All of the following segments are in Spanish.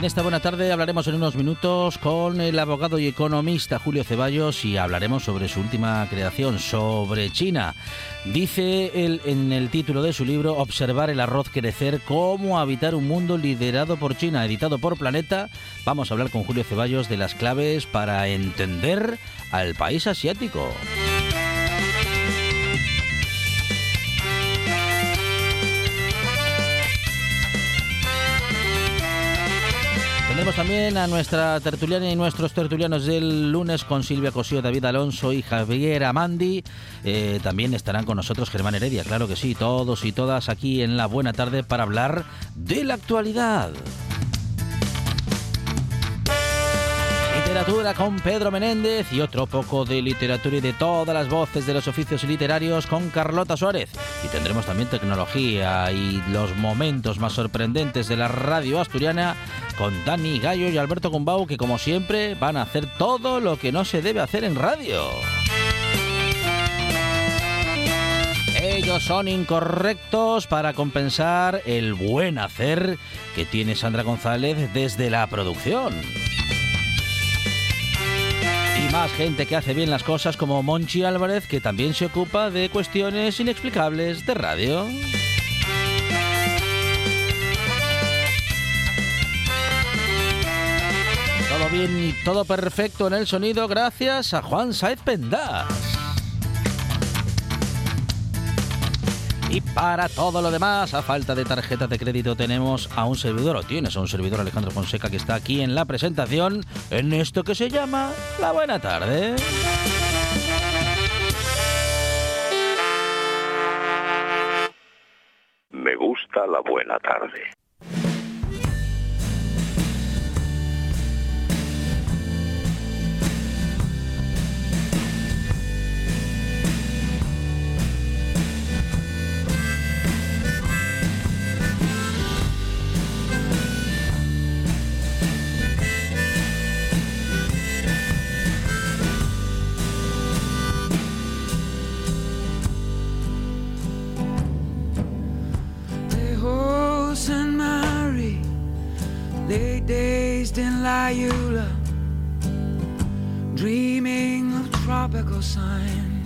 En esta buena tarde hablaremos en unos minutos con el abogado y economista Julio Ceballos y hablaremos sobre su última creación, sobre China. Dice él en el título de su libro Observar el arroz crecer, cómo habitar un mundo liderado por China, editado por Planeta. Vamos a hablar con Julio Ceballos de las claves para entender al país asiático. Tenemos también a nuestra tertuliana y nuestros tertulianos del lunes con Silvia Cosío, David Alonso y Javier Amandi. Eh, también estarán con nosotros Germán Heredia, claro que sí, todos y todas aquí en la buena tarde para hablar de la actualidad. Literatura con Pedro Menéndez y otro poco de literatura y de todas las voces de los oficios literarios con Carlota Suárez. Y tendremos también tecnología y los momentos más sorprendentes de la radio asturiana con Dani Gallo y Alberto Gumbau que como siempre van a hacer todo lo que no se debe hacer en radio. Ellos son incorrectos para compensar el buen hacer que tiene Sandra González desde la producción más gente que hace bien las cosas como Monchi Álvarez, que también se ocupa de cuestiones inexplicables de radio. Todo bien y todo perfecto en el sonido gracias a Juan Saez Pendas. Y para todo lo demás, a falta de tarjetas de crédito, tenemos a un servidor, o tienes a un servidor Alejandro Fonseca que está aquí en la presentación, en esto que se llama La Buena Tarde. Me gusta la buena tarde. Dreaming of tropical signs.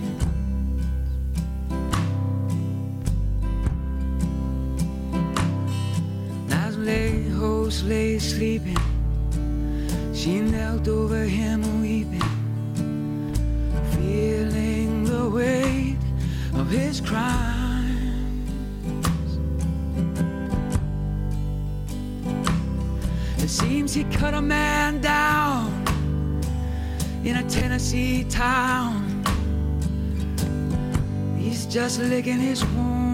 Just licking his wounds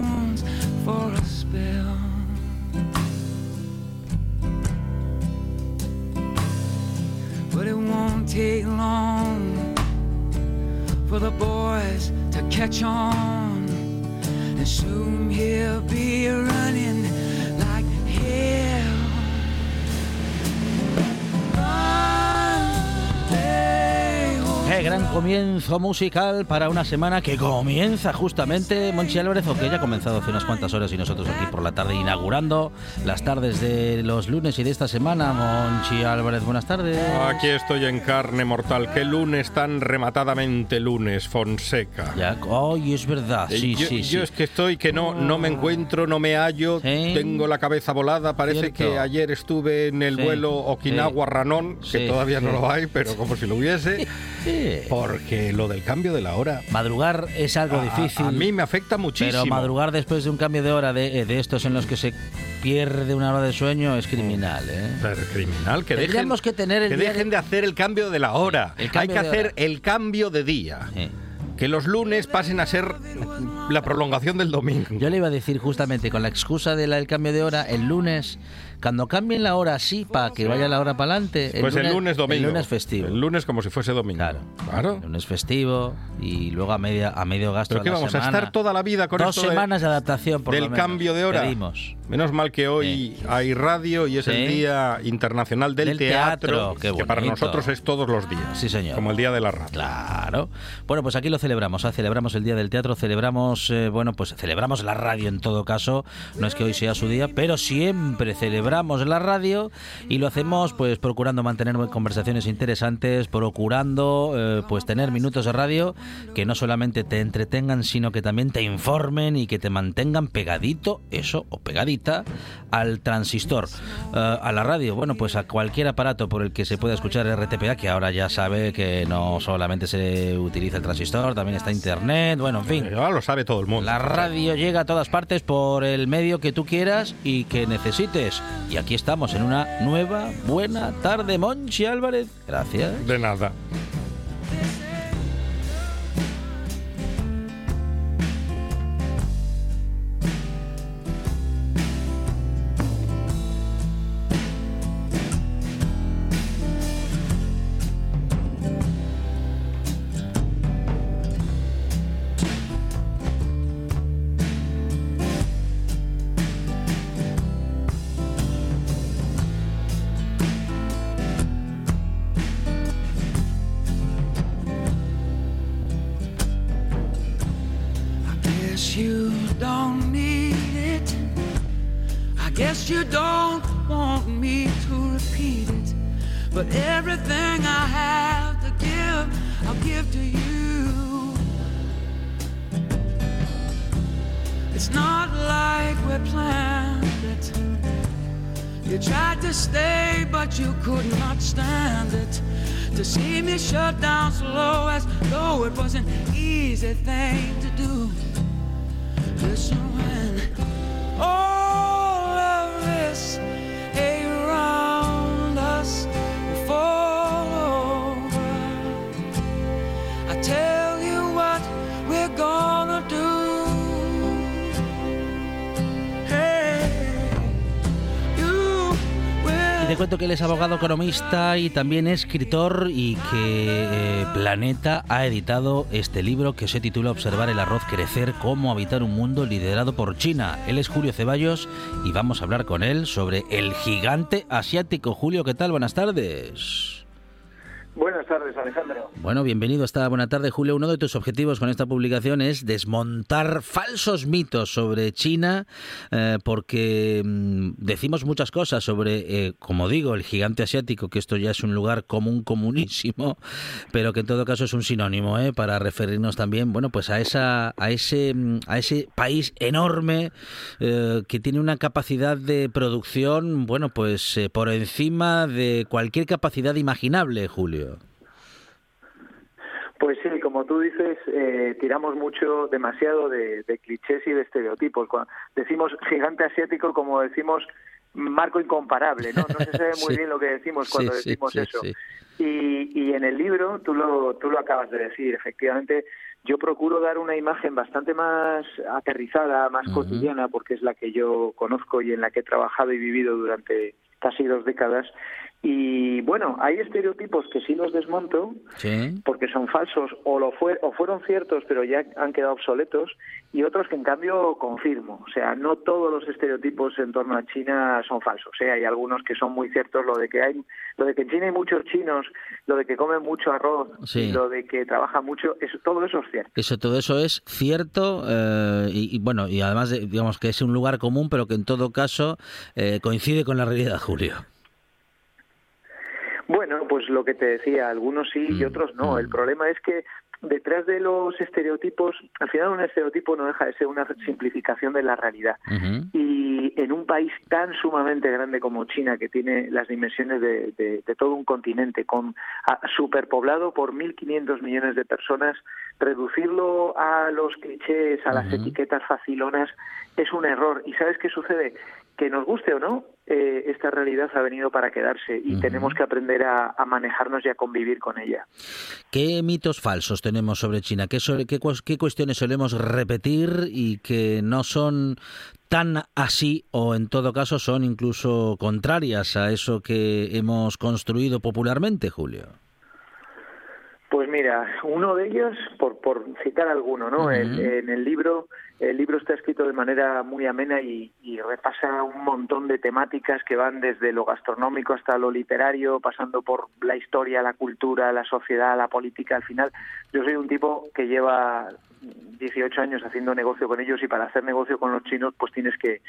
comienzo musical para una semana que comienza justamente Monchi Álvarez, o que ya ha comenzado hace unas cuantas horas y nosotros aquí por la tarde inaugurando las tardes de los lunes y de esta semana. Monchi Álvarez, buenas tardes. Aquí estoy en carne mortal. Qué lunes tan rematadamente lunes, Fonseca. Ya, ay, es verdad, Eh, sí, yo, sí, sí. yo es que estoy que no, no me encuentro, no me hallo, Sí. tengo la cabeza volada. Parece Cierto. que ayer estuve en el Sí, vuelo Okinawa-Ranón, que todavía no lo hay, pero como si lo hubiese, Sí. porque lo del cambio de la hora Madrugar es algo a- difícil. A, mí me afecta muchísimo. Pero madrugar después de un cambio de hora de, eh, de estos en los que se pierde una hora de sueño es criminal, ¿eh? Pero criminal, que dejen, que tener el que dejen de- de hacer el cambio de la hora. Hay que hacer hora. el cambio de día. Que los lunes pasen a ser la prolongación del domingo. Yo le iba a decir justamente con la excusa del cambio de hora, el lunes, cuando cambien la hora así para que vaya la hora para adelante. pues el lunes domingo. El lunes festivo. El lunes como si fuese domingo. Claro. Claro. El lunes festivo y luego a media a medio gasto Pero la vamos semana. a estar toda la vida con Dos esto semanas de adaptación por lo del menos. cambio de hora. Pedimos. Menos mal que hoy hay radio y es el. Día Internacional del, Del teatro, Teatro, qué que para nosotros es todos los días. Sí, señor. Como el Día de la Radio. Claro. Bueno, pues aquí lo celebramos, ¿ah? celebramos el Día del Teatro, celebramos, eh, bueno, pues celebramos la radio en todo caso, no es que hoy sea su día, pero siempre celebramos la radio y lo hacemos pues procurando mantener conversaciones interesantes, procurando eh, pues tener minutos de radio que no solamente te entretengan, sino que también te informen y que te mantengan pegadito, eso, o pegadita, al transistor, eh, a la radio, bueno, pues a cualquier aparato por el que se pueda escuchar RTPA, que ahora ya sabe que no solamente se utiliza el transistor, también está internet, bueno, en fin. Eh, Ahora lo sabe todo el mundo. La radio llega a todas partes por el medio que tú quieras y que necesites. Y aquí estamos en una nueva, buena tarde, Monchi Álvarez. Gracias. De nada. Economista y también escritor y que eh, Planeta ha editado este libro que se titula Observar el arroz crecer, cómo habitar un mundo liderado por China. Él es Julio Ceballos y vamos a hablar con él sobre el gigante asiático. Julio, ¿qué tal? Buenas tardes. Buenas tardes, Alejandro. Bueno, bienvenido esta buena tarde, Julio. Uno de tus objetivos con esta publicación es desmontar falsos mitos sobre China, eh, porque mm, decimos muchas cosas sobre, eh, como digo, el gigante asiático, que esto ya es un lugar común, comunísimo, pero que en todo caso es un sinónimo, ¿eh? para referirnos también, bueno, pues a esa, a ese, mm, a ese país enorme eh, que tiene una capacidad de producción, bueno, pues por encima de cualquier capacidad imaginable, Julio. Pues sí, como tú dices, eh, tiramos mucho, demasiado de, de clichés y de estereotipos. Cuando decimos gigante asiático, como decimos marco incomparable, ¿no? No se sabe muy Sí. bien lo que decimos cuando sí, decimos sí, eso. Y, y en el libro, tú lo, tú lo acabas de decir, efectivamente, yo procuro dar una imagen bastante más aterrizada, más cotidiana, porque es la que yo conozco y en la que he trabajado y vivido durante casi dos décadas. Y bueno, hay estereotipos que sí los desmonto porque son falsos o, lo fue, o fueron ciertos pero ya han quedado obsoletos y otros que en cambio confirmo. O sea, no todos los estereotipos en torno a China son falsos. ¿eh? Hay algunos que son muy ciertos. Lo de que hay, lo de que en China hay muchos chinos, lo de que comen mucho arroz, lo de que trabajan mucho, eso, todo eso es cierto. Eso, todo eso es cierto eh, y, bueno, y además digamos que es un lugar común, pero que en todo caso eh, coincide con la realidad, Julio. Bueno, pues lo que te decía, algunos sí y mm, otros no. El mm. problema es que detrás de los estereotipos, al final un estereotipo no deja de ser una simplificación de la realidad. Y en un país tan sumamente grande como China, que tiene las dimensiones de, todo un continente, con superpoblado por 1.500 millones de personas, reducirlo a los clichés, a las etiquetas facilonas, es un error. ¿Y sabes qué sucede? que nos guste o no, eh, esta realidad ha venido para quedarse y tenemos que aprender a, manejarnos y a convivir con ella. ¿Qué mitos falsos tenemos sobre China? ¿Qué, qué, cuestiones solemos repetir y que no son tan así o en todo caso son incluso contrarias a eso que hemos construido popularmente, Julio? Pues mira, uno de ellos, por, por citar alguno, ¿no? en el libro el libro está escrito de manera muy amena y, repasa un montón de temáticas que van desde lo gastronómico hasta lo literario, pasando por la historia, la cultura, la sociedad, la política. Al final, yo soy un tipo que lleva 18 años haciendo negocio con ellos y para hacer negocio con los chinos, pues tienes que,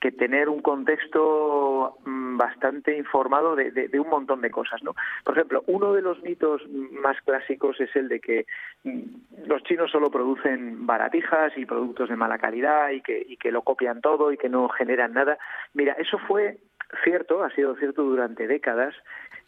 que tener un contexto mm, bastante informado de, un montón de cosas, ¿no? Por ejemplo, uno de los mitos más clásicos es el de que mm, los chinos solo producen baratijas y productos de mala calidad y que, lo copian todo y que no generan nada. Mira, eso fue cierto, ha sido cierto durante décadas.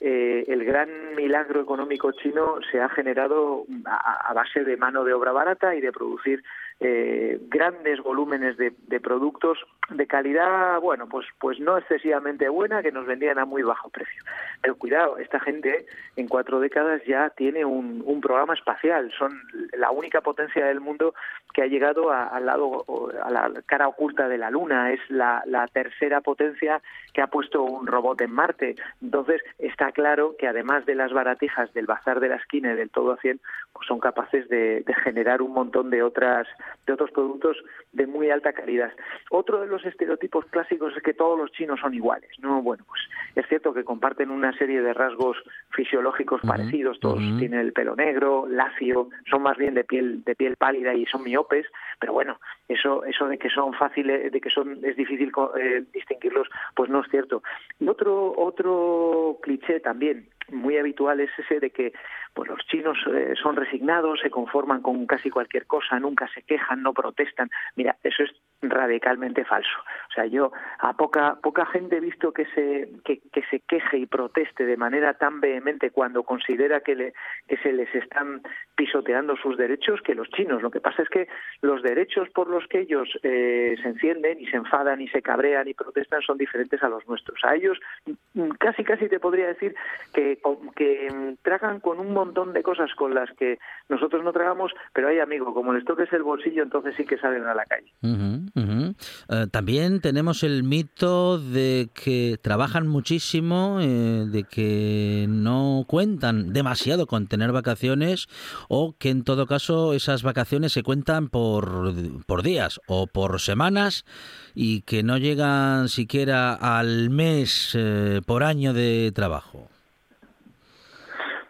Eh, el gran milagro económico chino se ha generado a, base de mano de obra barata y de producir eh, grandes volúmenes de, productos de calidad, bueno, pues, pues no excesivamente buena, que nos vendían a muy bajo precio. Pero cuidado, esta gente en cuatro décadas ya tiene un, programa espacial, son la única potencia del mundo que ha llegado al lado, a la cara oculta de la Luna, es la, tercera potencia que ha puesto un robot en Marte. Entonces, está claro que además de las baratijas del bazar de la esquina y del todo a 100, pues son capaces de generar un montón de otras de otros productos de muy alta calidad. Otro de los estereotipos clásicos es que todos los chinos son iguales, ¿no? Bueno, pues es cierto que comparten una serie de rasgos fisiológicos parecidos, todos tienen el pelo negro, lacio, son más bien de piel de piel pálida y son miopes, pero bueno, eso eso de que son fáciles, de que son es difícil eh, distinguirlos, pues no es cierto. Y otro otro cliché también muy habitual es ese de que pues los chinos eh, son resignados, se conforman con casi cualquier cosa, nunca se quejan, no protestan. Mira, eso es radicalmente falso. O sea, yo a poca poca gente he visto que se que, se queje y proteste de manera tan vehemente cuando considera que, le, que se les están pisoteando sus derechos que los chinos. Lo que pasa es que los derechos por los que ellos eh, se encienden y se enfadan y se cabrean y protestan son diferentes a los nuestros. A ellos casi casi te podría decir que que tragan con un montón de cosas con las que nosotros no tragamos, pero hay amigo, como les toques el bolsillo, entonces sí que salen a la calle. Eh, también tenemos el mito de que trabajan muchísimo, eh, de que no cuentan demasiado con tener vacaciones o que en todo caso esas vacaciones se cuentan por, por días o por semanas y que no llegan siquiera al mes eh, por año de trabajo.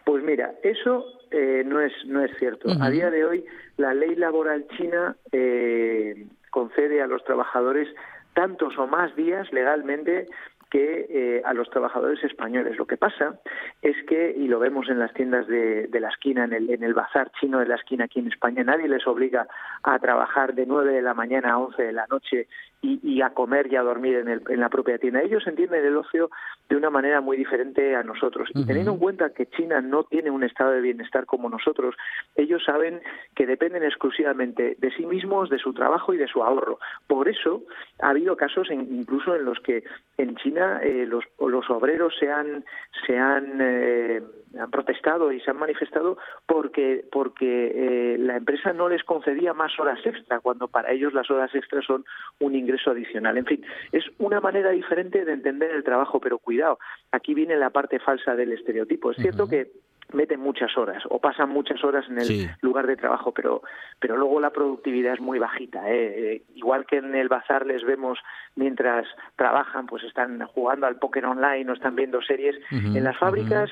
Pues mira, eso eh, no es no es cierto. A día de hoy la ley laboral china eh, concede a los trabajadores tantos o más días legalmente que eh, a los trabajadores españoles. Lo que pasa es que, y lo vemos en las tiendas de, la esquina, en el, en el bazar chino de la esquina aquí en España, nadie les obliga a trabajar de 9 de la mañana a 11 de la noche y, a comer y a dormir en, el, en, la propia tienda. Ellos entienden el ocio de una manera muy diferente a nosotros. Y teniendo en cuenta que China no tiene un estado de bienestar como nosotros, ellos saben que dependen exclusivamente de sí mismos, de su trabajo y de su ahorro. Por eso ha habido casos incluso en los que en China eh, los, los obreros se han, se han eh, han protestado y se han manifestado porque porque eh, la empresa no les concedía más horas extra cuando para ellos las horas extras son un ingreso adicional. En fin, es una manera diferente de entender el trabajo, pero cuidado, aquí viene la parte falsa del estereotipo. Es cierto que meten muchas horas o pasan muchas horas en el lugar de trabajo, pero pero luego la productividad es muy bajita. ¿eh? ¿eh? Igual que en el bazar les vemos mientras trabajan, pues están jugando al póker online o están viendo series. en las fábricas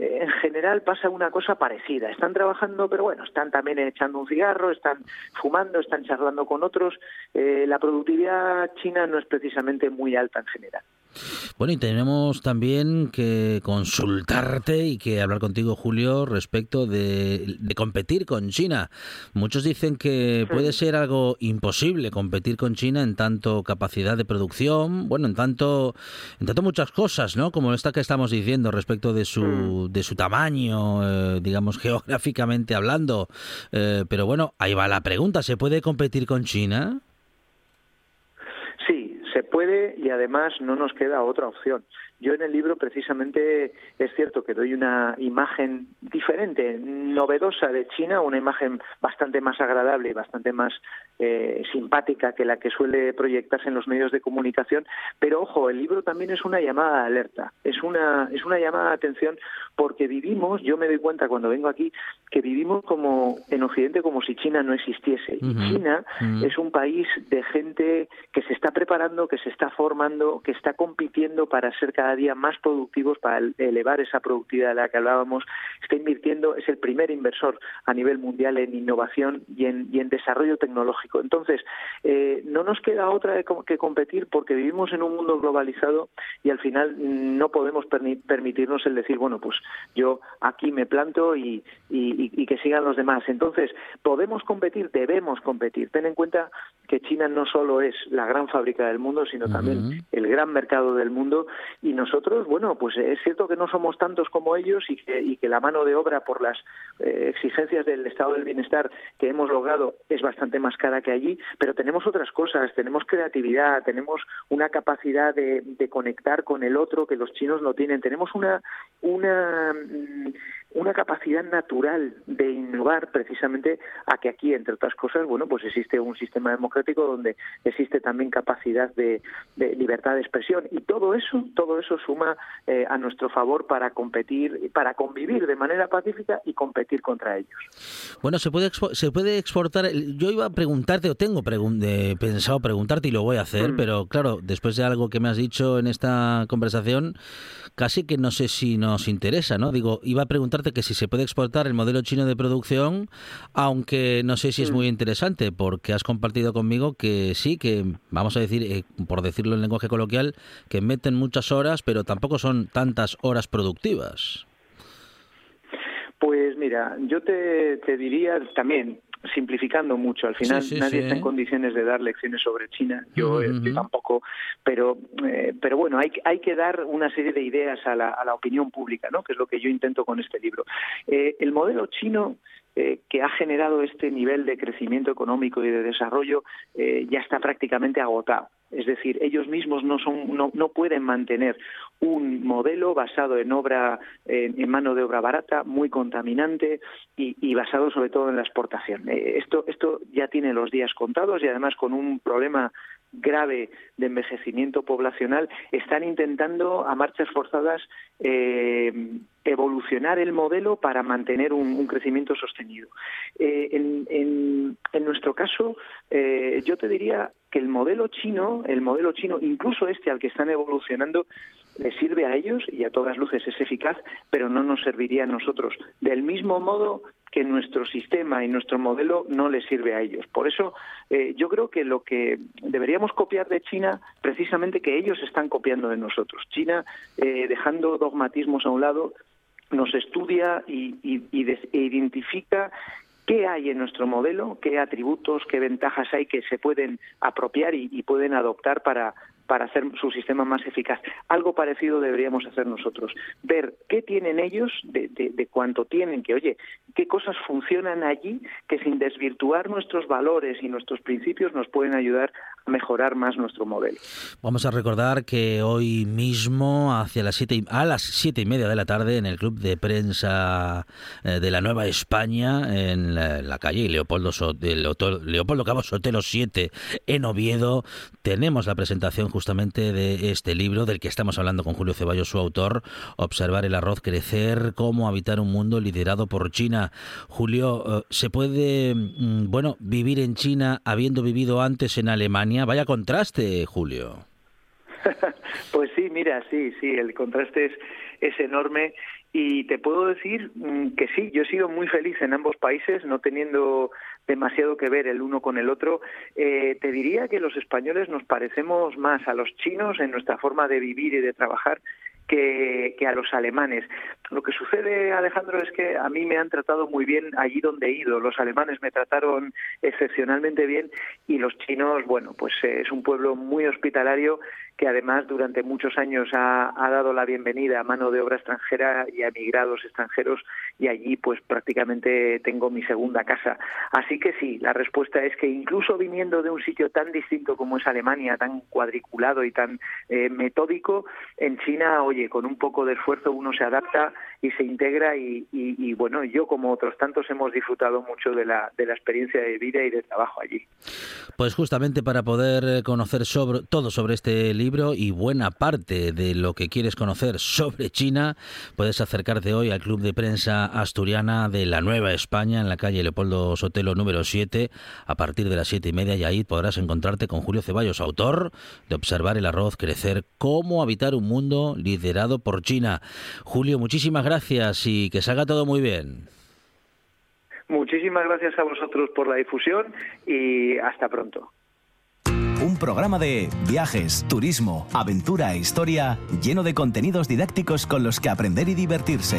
en general pasa una cosa parecida. Están trabajando, pero bueno, están también echando un cigarro, están fumando, están charlando con otros. Eh, la productividad china no es precisamente muy alta en general. Bueno, y tenemos también que consultarte y que hablar contigo, Julio, respecto de, competir con China. Muchos dicen que puede ser algo imposible competir con China en tanto capacidad de producción, bueno, en tanto, en tanto muchas cosas, ¿no? Como esta que estamos diciendo respecto de su, mm. de su tamaño, eh, digamos, geográficamente hablando. Eh, pero bueno, ahí va la pregunta, ¿se puede competir con China? Se puede y además no nos queda otra opción. Yo en el libro precisamente es cierto que doy una imagen diferente, novedosa de China, una imagen bastante más agradable y bastante más eh, simpática que la que suele proyectarse en los medios de comunicación. Pero ojo, el libro también es una llamada de alerta, es una, es una llamada de atención porque vivimos, yo me doy cuenta cuando vengo aquí, que vivimos como en Occidente como si China no existiese. Y China es un país de gente que se está preparando, que se está formando, que está compitiendo para ser cada día más productivos para elevar esa productividad de la que hablábamos. Está invirtiendo, es el primer inversor a nivel mundial en innovación y en, y en desarrollo tecnológico. Entonces, eh, no nos queda otra que competir porque vivimos en un mundo globalizado y al final no podemos permitirnos el decir, bueno, pues yo aquí me planto y, y, que sigan los demás. Entonces, podemos competir, debemos competir. Ten en cuenta que China no solo es la gran fábrica del mundo, sino también el gran mercado del mundo y nosotros, bueno, pues es cierto que no somos tantos como ellos y que, y que la mano de obra por las eh, exigencias del estado del bienestar que hemos logrado es bastante más cara que allí, pero tenemos otras cosas, tenemos creatividad, tenemos una capacidad de, de conectar con el otro que los chinos no tienen, tenemos una, una mm, una capacidad natural de innovar precisamente a que aquí, entre otras cosas, bueno, pues existe un sistema democrático donde existe también capacidad de, libertad de expresión y todo eso, todo eso suma eh, a nuestro favor para competir, para convivir de manera pacífica y competir contra ellos. Bueno, se puede se puede exportar. Yo iba a preguntarte o tengo pensado preguntarte y lo voy a hacer, mm. pero claro, después de algo que me has dicho en esta conversación, casi que no sé si nos interesa, ¿no? Digo, iba a preguntarte que si se puede exportar el modelo chino de producción, aunque no sé si es muy interesante, porque has compartido conmigo que sí, que vamos a decir, eh, por decirlo en lenguaje coloquial, que meten muchas horas, pero tampoco son tantas horas productivas. Pues mira, yo te, te diría también, simplificando mucho. Al final nadie está en condiciones de dar lecciones sobre China, yo, eh, tampoco, pero, eh, pero bueno, hay, hay que dar una serie de ideas a la, a la opinión pública, ¿no? que es lo que yo intento con este libro. Eh, el modelo chino que ha generado este nivel de crecimiento económico y de desarrollo ya está prácticamente agotado. Es decir, ellos mismos no, pueden mantener un modelo basado en obra, en, mano de obra barata, muy contaminante y, basado sobre todo en la exportación. Eh, esto, ya tiene los días contados y además con un problema grave de envejecimiento poblacional, están intentando a marchas forzadas eh, evolucionar el modelo para mantener un, crecimiento sostenido. Eh, en, nuestro caso, eh, yo te diría que el modelo chino, el modelo chino, incluso este al que están evolucionando, le sirve a ellos y a todas luces es eficaz, pero no nos serviría a nosotros. Del mismo modo que nuestro sistema y nuestro modelo no le sirve a ellos. Por eso eh, yo creo que lo que deberíamos copiar de China, precisamente que ellos están copiando de nosotros. China, dejando dogmatismos a un lado, nos estudia y, e identifica qué hay en nuestro modelo, qué atributos, qué ventajas hay que se pueden apropiar y, pueden adoptar para, para hacer su sistema más eficaz. Algo parecido deberíamos hacer nosotros. Ver qué tienen ellos, de, de, cuánto tienen, que oye, qué cosas funcionan allí que sin desvirtuar nuestros valores y nuestros principios nos pueden ayudar a mejorar más nuestro modelo. Vamos a recordar que hoy mismo, hacia las siete, a las siete y media de la tarde, en el Club de Prensa eh, de la Nueva España, en la, calle Leopoldo, Leopoldo Cabo Sotelo 7, en Oviedo, tenemos la presentación justamente de este libro del que estamos hablando con Julio Ceballos, su autor, Observar el arroz crecer, cómo habitar un mundo liderado por China. Julio, eh, ¿se puede, mm, bueno, vivir en China habiendo vivido antes en Alemania? Vaya contraste, Julio. pues sí, mira, sí, sí, el contraste es, es enorme y te puedo decir mm, que sí, yo he sido muy feliz en ambos países, no teniendo demasiado que ver el uno con el otro. Eh, te diría que los españoles nos parecemos más a los chinos en nuestra forma de vivir y de trabajar que, a los alemanes. Lo que sucede, Alejandro, es que a mí me han tratado muy bien allí donde he ido. Los alemanes me trataron excepcionalmente bien y los chinos, bueno, pues eh, es un pueblo muy hospitalario que además durante muchos años ha, dado la bienvenida a mano de obra extranjera y a emigrados extranjeros y allí pues prácticamente tengo mi segunda casa. Así que sí, la respuesta es que incluso viniendo de un sitio tan distinto como es Alemania, tan cuadriculado y tan eh, metódico, en China, oye, con un poco de esfuerzo uno se adapta y se integra y, bueno, yo como otros tantos hemos disfrutado mucho de la, de la experiencia de vida y de trabajo allí. Pues justamente para poder eh, conocer sobre, todo sobre este libro y buena parte de lo que quieres conocer sobre China, puedes acercarte hoy al Club de Prensa Asturiana de la Nueva España en la calle Leopoldo Sotelo número 7 a partir de las siete y media y ahí podrás encontrarte con Julio Ceballos, autor de Observar el arroz crecer, cómo habitar un mundo liderado por China. Julio, muchísimas gracias gracias y que salga todo muy bien. Muchísimas gracias a vosotros por la difusión y hasta pronto. Un programa de viajes, turismo, aventura e historia lleno de contenidos didácticos con los que aprender y divertirse.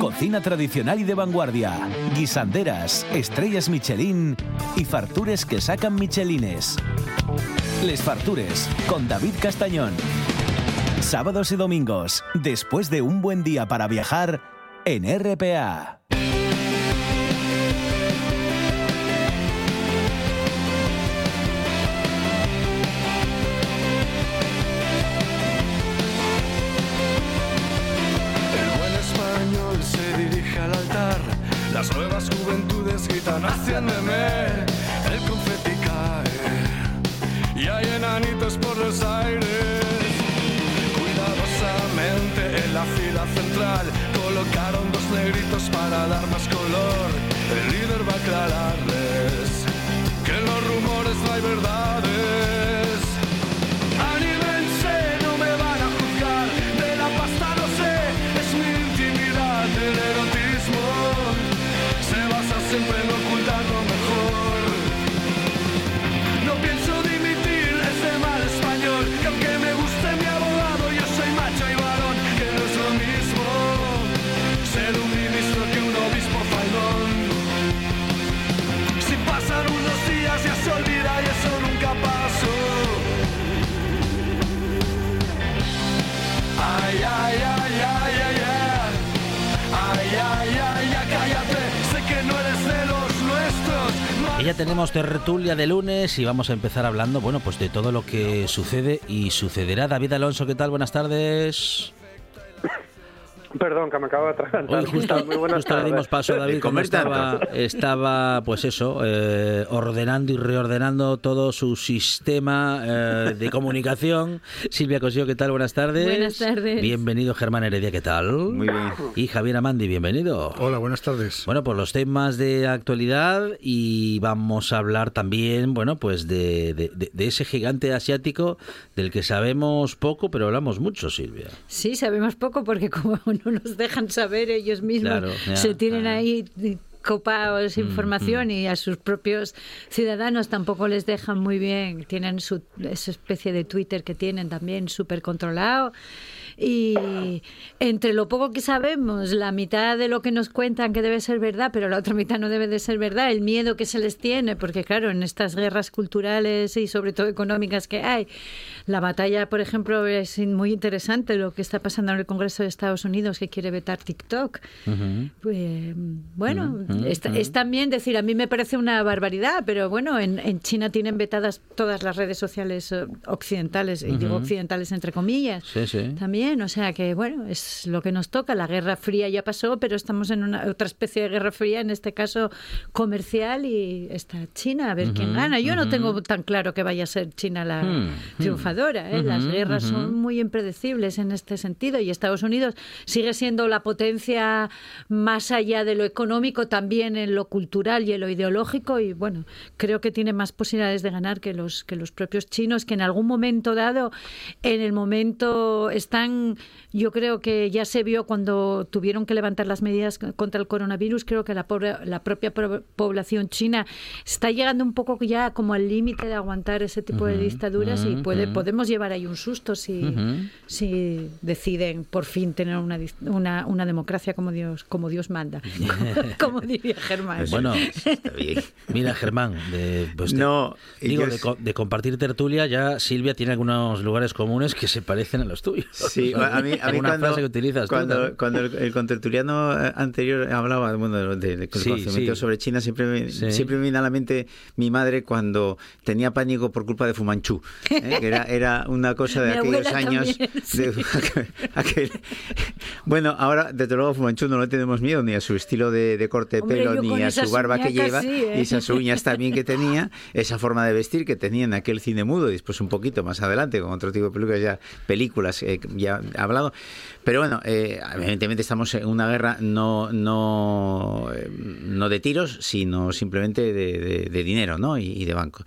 Cocina tradicional y de vanguardia, guisanderas, estrellas Michelin y fartures que sacan Michelines. Les Fartures con David Castañón. Sábados y domingos, después de un buen día para viajar en RPA. Las nuevas juventudes gritan haciéndome el confeti cae y hay enanitos por los aires. Cuidadosamente en la fila central colocaron dos negritos para dar más color. El líder va a aclararles que en los rumores no hay verdades. Y ya tenemos tertulia de lunes y vamos a empezar hablando, bueno, pues de todo lo que sucede y sucederá. David Alonso, ¿qué tal? Buenas tardes. Perdón, que me acabo de atragantar. justo, Muy buenas justo le dimos paso a David, como estaba, estaba, pues eso, eh, ordenando y reordenando todo su sistema eh, de comunicación. Silvia Cosío, ¿qué tal? Buenas tardes. Buenas tardes. Bienvenido, Germán Heredia, ¿qué tal? Muy bien. Y Javier Amandi, bienvenido. Hola, buenas tardes. Bueno, pues los temas de actualidad y vamos a hablar también, bueno, pues de, de ese gigante asiático del que sabemos poco, pero hablamos mucho, Silvia. Sí, sabemos poco porque como no nos dejan saber ellos mismos. se tienen ahí copados mm, información mm. y a sus propios ciudadanos tampoco les dejan muy bien. Tienen su, esa especie de Twitter que tienen también súper controlado. Y entre lo poco que sabemos, la mitad de lo que nos cuentan que debe ser verdad, pero la otra mitad no debe de ser verdad, el miedo que se les tiene, porque claro, en estas guerras culturales y sobre todo económicas que hay, la batalla, por ejemplo, es muy interesante lo que está pasando en el Congreso de Estados Unidos que quiere vetar TikTok. pues, bueno, es, también decir, a mí me parece una barbaridad, pero bueno, en, en China tienen vetadas todas las redes sociales eh, occidentales, y digo occidentales entre comillas, también, o sea que bueno, es lo que nos toca, la Guerra Fría ya pasó, pero estamos en una otra especie de Guerra Fría, en este caso comercial, y está China, a ver quién gana. Yo no tengo tan claro que vaya a ser China la ¿eh? las guerras son muy impredecibles en este sentido, y Estados Unidos sigue siendo la potencia más allá de lo económico, también en lo cultural y en lo ideológico, y bueno, creo que tiene más posibilidades de ganar que los, que los propios chinos, que en algún momento dado, en el momento están, yo creo que ya se vio cuando tuvieron que levantar las medidas contra el coronavirus, creo que la, la propia población china está llegando un poco ya como al límite de aguantar ese tipo de dictaduras y puede, podemos llevar ahí un susto si, si deciden por fin tener una, una, una democracia como Dios, como Dios manda, como diría Germán. Bueno, mira Germán, de, pues no, digo, de, compartir tertulia ya Silvia tiene algunos lugares comunes que se parecen a los tuyos. Sí, a mí, a mí cuando, frase que utilizas cuando, cuando el, contertuliano eh, anterior hablaba bueno, de, de, conocimiento sobre China, siempre me, siempre me viene a la mente mi madre cuando tenía pánico por culpa de Fumanchu, ¿eh? que era, era una cosa de aquellos años. bueno, ahora desde luego Fumanchu no le tenemos miedo ni a su estilo de, corte de pelo, ni a su barba que lleva, ¿eh? y esas uñas también que tenía, esa forma de vestir que tenía en aquel cine mudo, y después un poquito más adelante con otro tipo de películas ya películas eh, ya hablado. Pero bueno, eh, evidentemente estamos en una guerra no, no, eh, no de tiros, sino simplemente de, dinero ¿no? y, de banco.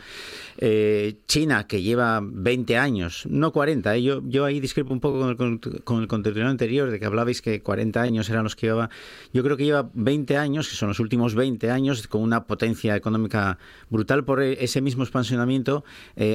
Eh, China, que lleva 20 años, no 40, yo, yo ahí discrepo un poco con el, con el contenido anterior, de que hablabais que 40 años eran los que llevaba. Yo creo que lleva 20 años, que son los últimos 20 años, con una potencia económica brutal por ese mismo expansionamiento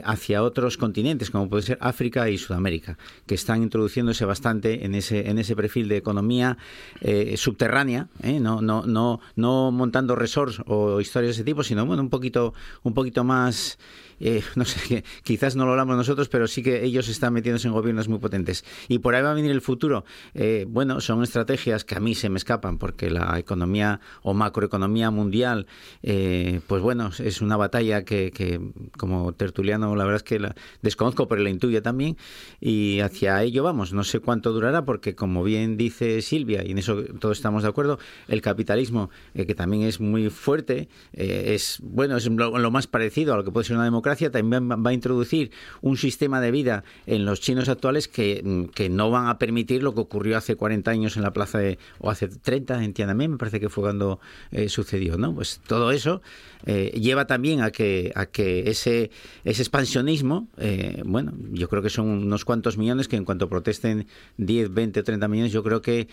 hacia otros continentes, como puede ser África y Sudamérica, que están introduciéndose bastante en ese en ese perfil de economía eh, subterránea, ¿eh? no, no, no, no montando resorts o historias de ese tipo, sino bueno, un poquito, un poquito más eh, no sé, quizás no lo hablamos nosotros, pero sí que ellos están metiéndose en gobiernos muy potentes. Y por ahí va a venir el futuro. Eh, bueno, son estrategias que a mí se me escapan, porque la economía o macroeconomía mundial, eh, pues bueno, es una batalla que, como tertuliano, la verdad es que la desconozco, pero la intuyo también, y hacia ello vamos. No sé cuánto durará, porque como bien dice Silvia, y en eso todos estamos de acuerdo, el capitalismo, que también es muy fuerte, es bueno, es lo más parecido a lo que puede ser una democracia también va a introducir un sistema de vida en los chinos actuales que, mm, no van a permitir lo que ocurrió hace 40 años en la plaza de, o hace 30 en Tiananmen, me parece que fue cuando eh, sucedió, ¿no? Pues todo eso eh, lleva también a que, a que ese, ese expansionismo, eh, bueno, yo creo que son unos cuantos millones que en cuanto protesten 10, 20 o 30 millones, yo creo que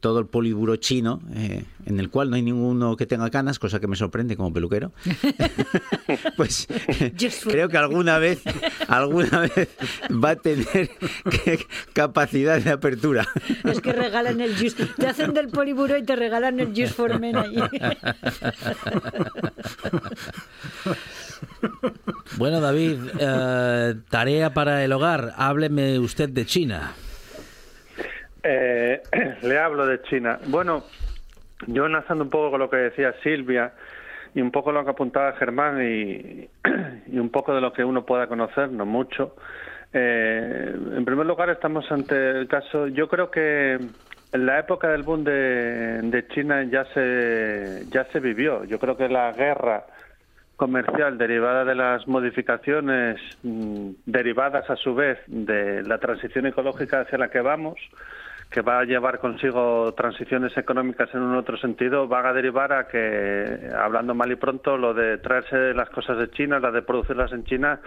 todo el poliburo chino, en el cual no hay ninguno que tenga canas, cosa que me sorprende como peluquero, pues creo que alguna vez, alguna vez va a tener capacidad de apertura. Es que regalan el juice. Te hacen del poliburo y te regalan el juice for men allí. Bueno, David, eh, tarea para el hogar. Hábleme usted de China. Eh, le hablo de China. Bueno, yo enlazando un poco con lo que decía Silvia, y un poco lo que apuntaba Germán y, y un poco de lo que uno pueda conocer, no mucho. Eh, en primer lugar, estamos ante el caso, yo creo que en la época del boom de, de China ya se, ya se vivió. Yo creo que la guerra comercial derivada de las modificaciones mm, derivadas a su vez de la transición ecológica hacia la que vamos, que va a llevar consigo transiciones económicas en un otro sentido, van a derivar a que, hablando mal y pronto, lo de traerse las cosas de China, la de producirlas en China,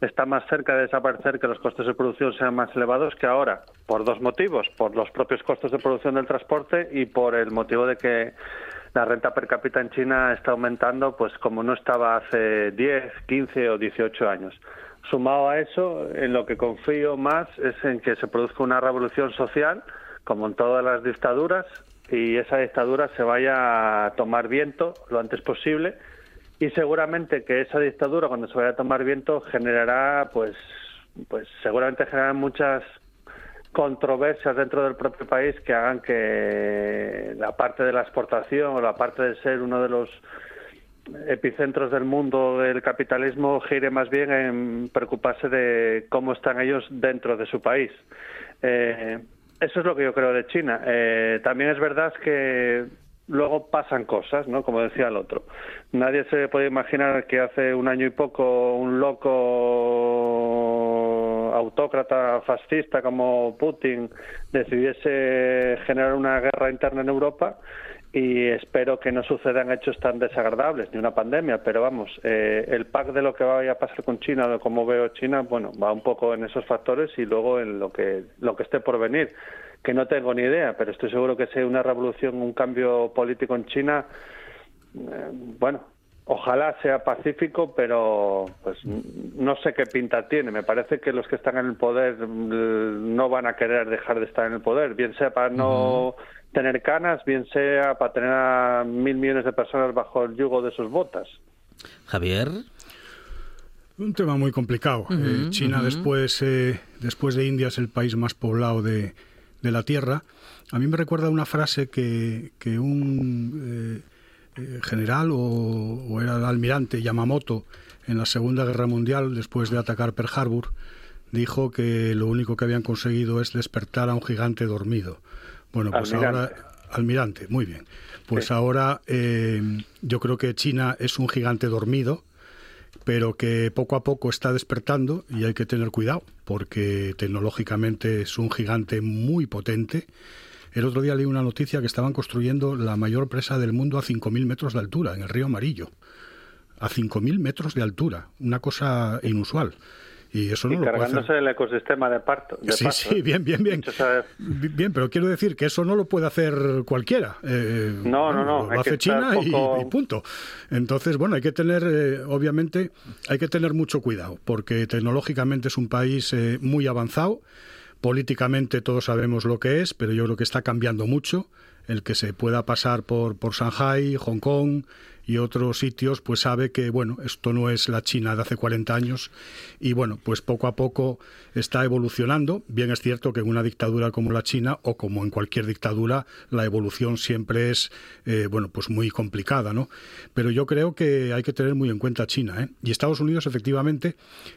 está más cerca de desaparecer que los costes de producción sean más elevados que ahora, por dos motivos, por los propios costos de producción del transporte y por el motivo de que la renta per cápita en China está aumentando pues como no estaba hace 10, 15 o 18 años. Sumado a eso, en lo que confío más es en que se produzca una revolución social, como en todas las dictaduras, y esa dictadura se vaya a tomar viento lo antes posible y seguramente que esa dictadura cuando se vaya a tomar viento generará pues pues seguramente generará muchas controversias dentro del propio país que hagan que la parte de la exportación o la parte de ser uno de los epicentros del mundo del capitalismo gire más bien en preocuparse de cómo están ellos dentro de su país. Eh, eso es lo que yo creo de China. Eh, también es verdad que luego pasan cosas, ¿no? Como decía el otro. Nadie se puede imaginar que hace un año y poco un loco autócrata fascista como Putin decidiese generar una guerra interna en Europa y espero que no sucedan hechos tan desagradables ni una pandemia, pero vamos, eh, el pack de lo que vaya a pasar con China, de cómo veo China, bueno, va un poco en esos factores y luego en lo que lo que esté por venir que no tengo ni idea, pero estoy seguro que sea una revolución, un cambio político en China, eh, bueno, ojalá sea pacífico, pero pues no sé qué pinta tiene. Me parece que los que están en el poder mm, no van a querer dejar de estar en el poder, bien sea para no tener canas, bien sea para tener a mil millones de personas bajo el yugo de sus botas. Javier. Un tema muy complicado. Eh, China después, eh, después de India es el país más poblado de, de la Tierra, a mí me recuerda una frase que, que un eh, eh, general o, era el almirante Yamamoto en la Segunda Guerra Mundial, después de atacar Pearl Harbor, dijo que lo único que habían conseguido es despertar a un gigante dormido. Bueno, pues ahora... Almirante, muy bien. Pues ahora eh, yo creo que China es un gigante dormido pero que poco a poco está despertando y hay que tener cuidado porque tecnológicamente es un gigante muy potente. El otro día leí una noticia que estaban construyendo la mayor presa del mundo a 5.000 metros de altura, en el río Amarillo. A 5.000 metros de altura, una cosa inusual. Y eso no cargándose el ecosistema de parto. sí, sí, bien, bien, bien. Bien, pero quiero decir que eso no lo puede hacer cualquiera. Eh, no, no, no. Lo hace China y, punto. Entonces, bueno, hay que tener, eh, obviamente, hay que tener mucho cuidado, porque tecnológicamente es un país eh, muy avanzado. Políticamente todos sabemos lo que es, pero yo creo que está cambiando mucho. El que se pueda pasar por, por Shanghai, Hong Kong, y otros sitios, pues sabe que, bueno, esto no es la China de hace 40 años y, bueno, pues poco a poco está evolucionando. Bien es cierto que en una dictadura como la China o como en cualquier dictadura, la evolución siempre es, eh, bueno, pues muy complicada, ¿no? Pero yo creo que hay que tener muy en cuenta China, ¿eh? Y Estados Unidos, efectivamente,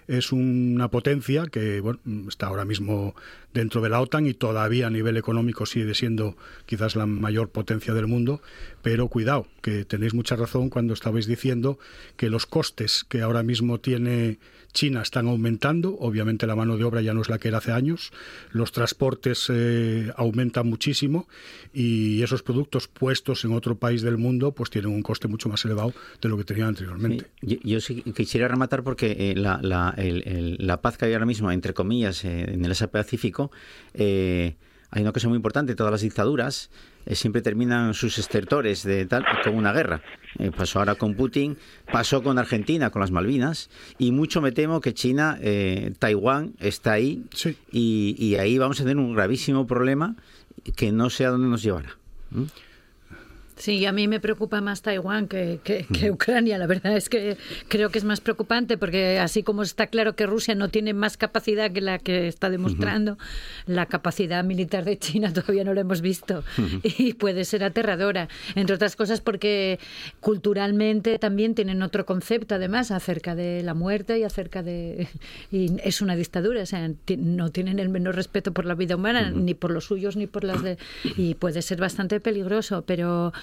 es una potencia que, bueno, está ahora mismo dentro de la OTAN y todavía a nivel económico sigue siendo quizás la mayor potencia del mundo, pero cuidado, que tenéis mucha razón cuando estabais diciendo que los costes que ahora mismo tiene China están aumentando, obviamente la mano de obra ya no es la que era hace años, los transportes eh, aumentan muchísimo y esos productos puestos en otro país del mundo pues tienen un coste mucho más elevado de lo que tenían anteriormente. yo, sí quisiera rematar porque eh, la, paz que hay ahora mismo, entre comillas, eh, en el Asia Pacífico, hay una cosa muy importante, todas las dictaduras eh, siempre terminan sus estertores de tal con una guerra. Eh, pasó ahora con Putin, pasó con Argentina, con las Malvinas, y mucho me temo que China, eh, Taiwán está ahí, y, ahí vamos a tener un gravísimo problema que no sé a dónde nos llevará. Sí, a mí me preocupa más Taiwán que, que, Ucrania. La verdad es que creo que es más preocupante porque así como está claro que Rusia no tiene más capacidad que la que está demostrando, la capacidad militar de China todavía no la hemos visto y puede ser aterradora. Entre otras cosas porque culturalmente también tienen otro concepto además acerca de la muerte y acerca de... Y es una dictadura, o sea, no tienen el menor respeto por la vida humana, ni por los suyos, ni por las de... Y puede ser bastante peligroso, pero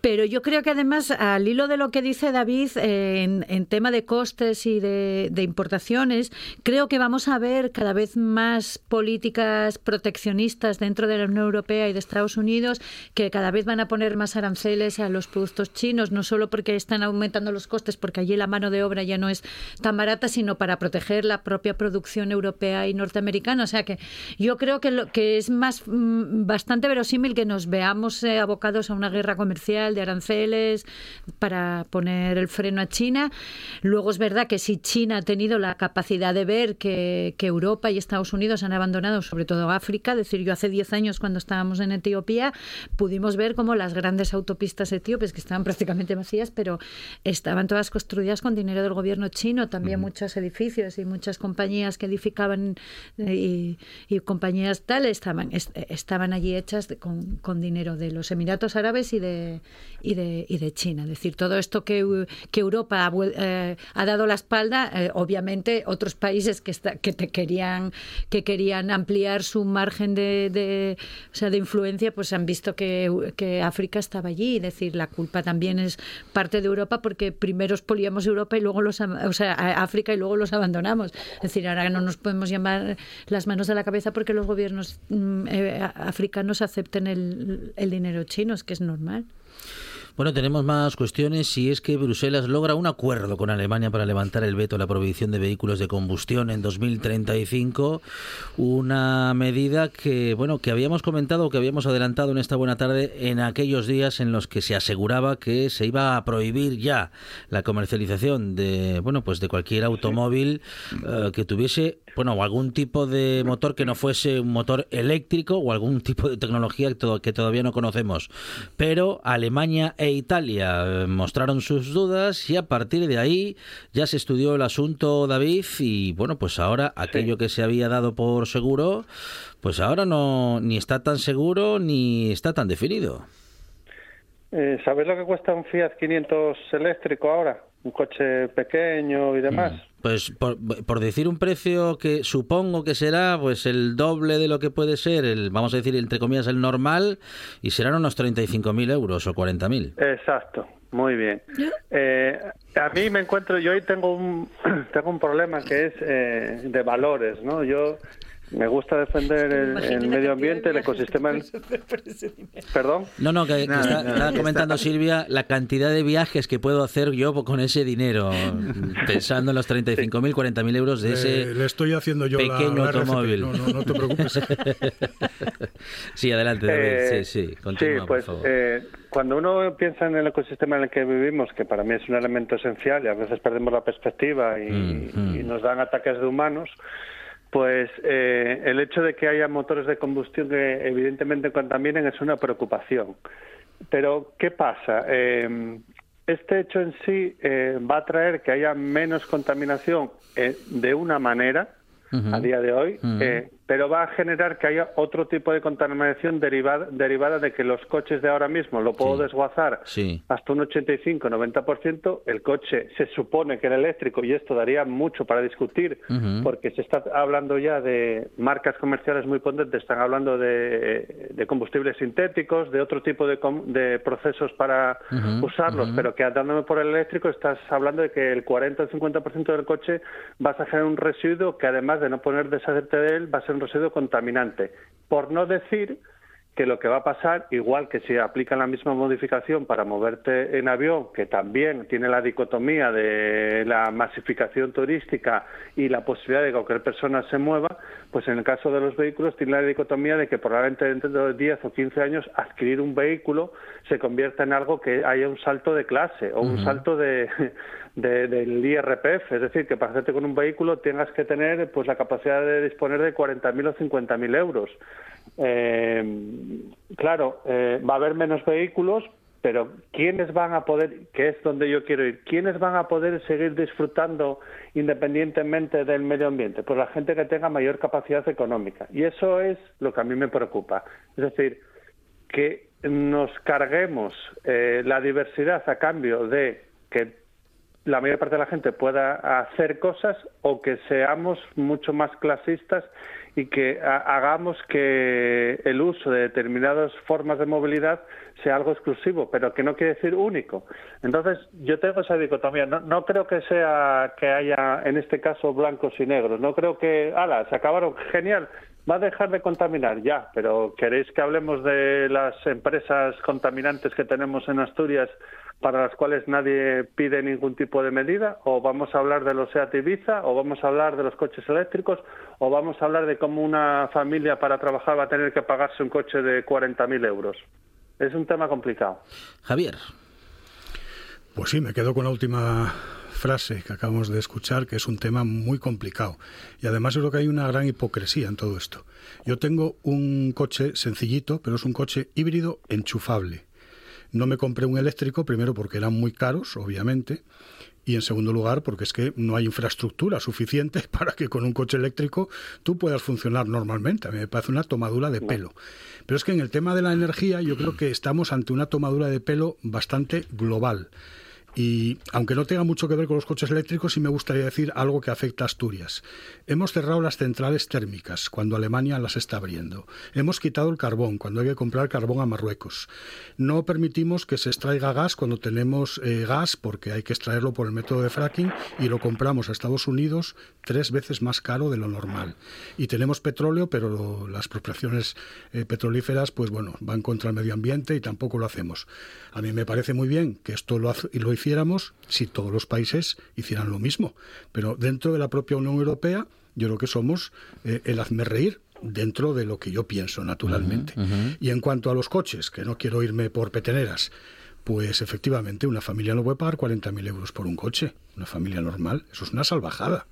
Pero yo creo que además, al hilo de lo que dice David eh, en, tema de costes y de, importaciones, creo que vamos a ver cada vez más políticas proteccionistas dentro de la Unión Europea y de Estados Unidos que cada vez van a poner más aranceles a los productos chinos, no solo porque están aumentando los costes, porque allí la mano de obra ya no es tan barata, sino para proteger la propia producción europea y norteamericana. O sea que yo creo que, lo, que es más mm, bastante verosímil que nos veamos eh, abocados a una guerra comercial de aranceles para poner el freno a China. Luego es verdad que si China ha tenido la capacidad de ver que, Europa y Estados Unidos han abandonado sobre todo África, es decir, yo hace 10 años cuando estábamos en Etiopía pudimos ver cómo las grandes autopistas etíopes, que estaban prácticamente vacías, pero estaban todas construidas con dinero del gobierno chino, también muchos edificios y muchas compañías que edificaban eh, y, compañías tales estaban, estaban allí hechas con, con dinero de los Emiratos Árabes y de, y de, y de China. Es decir, todo esto que, que Europa ha, eh, ha, dado la espalda, eh, obviamente otros países que, que, te querían, que querían ampliar su margen de, de, o sea, de influencia, pues han visto que, que África estaba allí. Es decir, la culpa también es parte de Europa porque primero expoliamos Europa y luego los, o sea, África y luego los abandonamos. Es decir, ahora no nos podemos llamar las manos de la cabeza porque los gobiernos mm, eh, africanos acepten el, el dinero chino, es que es normal. Bueno, tenemos más cuestiones. Si es que Bruselas logra un acuerdo con Alemania para levantar el veto a la prohibición de vehículos de combustión en 2035, una medida que, bueno, que habíamos comentado, que habíamos adelantado en esta buena tarde en aquellos días en los que se aseguraba que se iba a prohibir ya la comercialización de, bueno, pues de cualquier automóvil eh, que tuviese, bueno, o algún tipo de motor que no fuese un motor eléctrico o algún tipo de tecnología que, todavía no conocemos. Pero Alemania e Italia eh, mostraron sus dudas y a partir de ahí ya se estudió el asunto, David, y bueno, pues ahora aquello que se había dado por seguro, pues ahora no ni está tan seguro ni está tan definido. Eh, ¿Sabes lo que cuesta un Fiat 500 eléctrico ahora? Un coche pequeño y demás. Mm. Pues por, decir un precio que supongo que será pues el doble de lo que puede ser, el vamos a decir entre comillas el normal, y serán unos 35.000 euros o 40.000. Exacto, muy bien. Eh, a mí me encuentro, yo hoy tengo un, tengo un problema que es eh, de valores, ¿no? Yo me gusta defender el, medio ambiente, el ecosistema. ¿Perdón? No, no, que, está, comentando Silvia la cantidad de viajes que puedo hacer yo con ese dinero, pensando en los 35.000, 40.000 euros de ese le estoy haciendo yo pequeño automóvil. No, no, te preocupes. sí, adelante, David. Eh, sí, sí, continúa, pues, por favor. Eh, cuando uno piensa en el ecosistema en el que vivimos, que para mí es un elemento esencial y a veces perdemos la perspectiva y, mm, y mm. nos dan ataques de humanos, pues eh, el hecho de que haya motores de combustión que evidentemente contaminen es una preocupación. Pero, ¿qué pasa? Eh, este hecho en sí eh, va a traer que haya menos contaminación de una manera a día de hoy, pero va a generar que haya otro tipo de contaminación derivada, derivada de que los coches de ahora mismo lo puedo desguazar hasta un 85-90%. El coche se supone que era eléctrico y esto daría mucho para discutir porque se está hablando ya de marcas comerciales muy potentes, están hablando de, combustibles sintéticos, de otro tipo de, de procesos para usarlos, pero que andándome por el eléctrico estás hablando de que el 40 o 50% del coche vas a generar un residuo que además de no poner deshacerte de él va a ser residuo contaminante. Por no decir que lo que va a pasar, igual que si aplican la misma modificación para moverte en avión, que también tiene la dicotomía de la masificación turística y la posibilidad de que cualquier persona se mueva, pues en el caso de los vehículos tiene la dicotomía de que probablemente dentro de 10 o 15 años adquirir un vehículo se convierta en algo que haya un salto de clase o un salto de, del IRPF, es decir, que para hacerte con un vehículo tengas que tener pues la capacidad de disponer de 40.000 o 50.000 euros. Eh, claro, eh, va a haber menos vehículos, pero ¿quiénes van a poder, que es donde yo quiero ir, quiénes van a poder seguir disfrutando independientemente del medio ambiente? Pues la gente que tenga mayor capacidad económica. Y eso es lo que a mí me preocupa. Es decir, que nos carguemos eh, la diversidad a cambio de que la mayor parte de la gente pueda hacer cosas o que seamos mucho más clasistas y que hagamos que el uso de determinadas formas de movilidad sea algo exclusivo, pero que no quiere decir único. Entonces, yo tengo esa dicotomía. No, no creo que sea que haya, en este caso, blancos y negros. No creo que, ala, se acabaron, genial, va a dejar de contaminar, ya, pero ¿queréis que hablemos de las empresas contaminantes que tenemos en Asturias para las cuales nadie pide ningún tipo de medida? ¿O vamos a hablar de los SEAT Ibiza? ¿O vamos a hablar de los coches eléctricos? ¿O vamos a hablar de cómo una familia para trabajar va a tener que pagarse un coche de 40.000 euros? Es un tema complicado. Javier. Pues sí, me quedo con la última frase que acabamos de escuchar, que es un tema muy complicado. Y además creo que hay una gran hipocresía en todo esto. Yo tengo un coche sencillito, pero es un coche híbrido enchufable. No me compré un eléctrico, primero porque eran muy caros, obviamente, y en segundo lugar porque es que no hay infraestructura suficiente para que con un coche eléctrico tú puedas funcionar normalmente. A mí me parece una tomadura de pelo. Pero es que en el tema de la energía yo creo que estamos ante una tomadura de pelo bastante global. Y aunque no tenga mucho que ver con los coches eléctricos, sí me gustaría decir algo que afecta a Asturias. Hemos cerrado las centrales térmicas cuando Alemania las está abriendo. Hemos quitado el carbón cuando hay que comprar carbón a Marruecos. No permitimos que se extraiga gas cuando tenemos eh, gas porque hay que extraerlo por el método de fracking y lo compramos a Estados Unidos tres veces más caro de lo normal. Y tenemos petróleo, pero las prospecciones eh, petrolíferas, pues bueno, van contra el medio ambiente y tampoco lo hacemos. A mí me parece muy bien que esto lo, lo si todos los países hicieran lo mismo. Pero dentro de la propia Unión Europea, yo creo que somos eh, el hazme reír dentro de lo que yo pienso, naturalmente. Y en cuanto a los coches, que no quiero irme por peteneras, pues efectivamente una familia no puede pagar 40.000 euros por un coche. Una familia normal, eso es una salvajada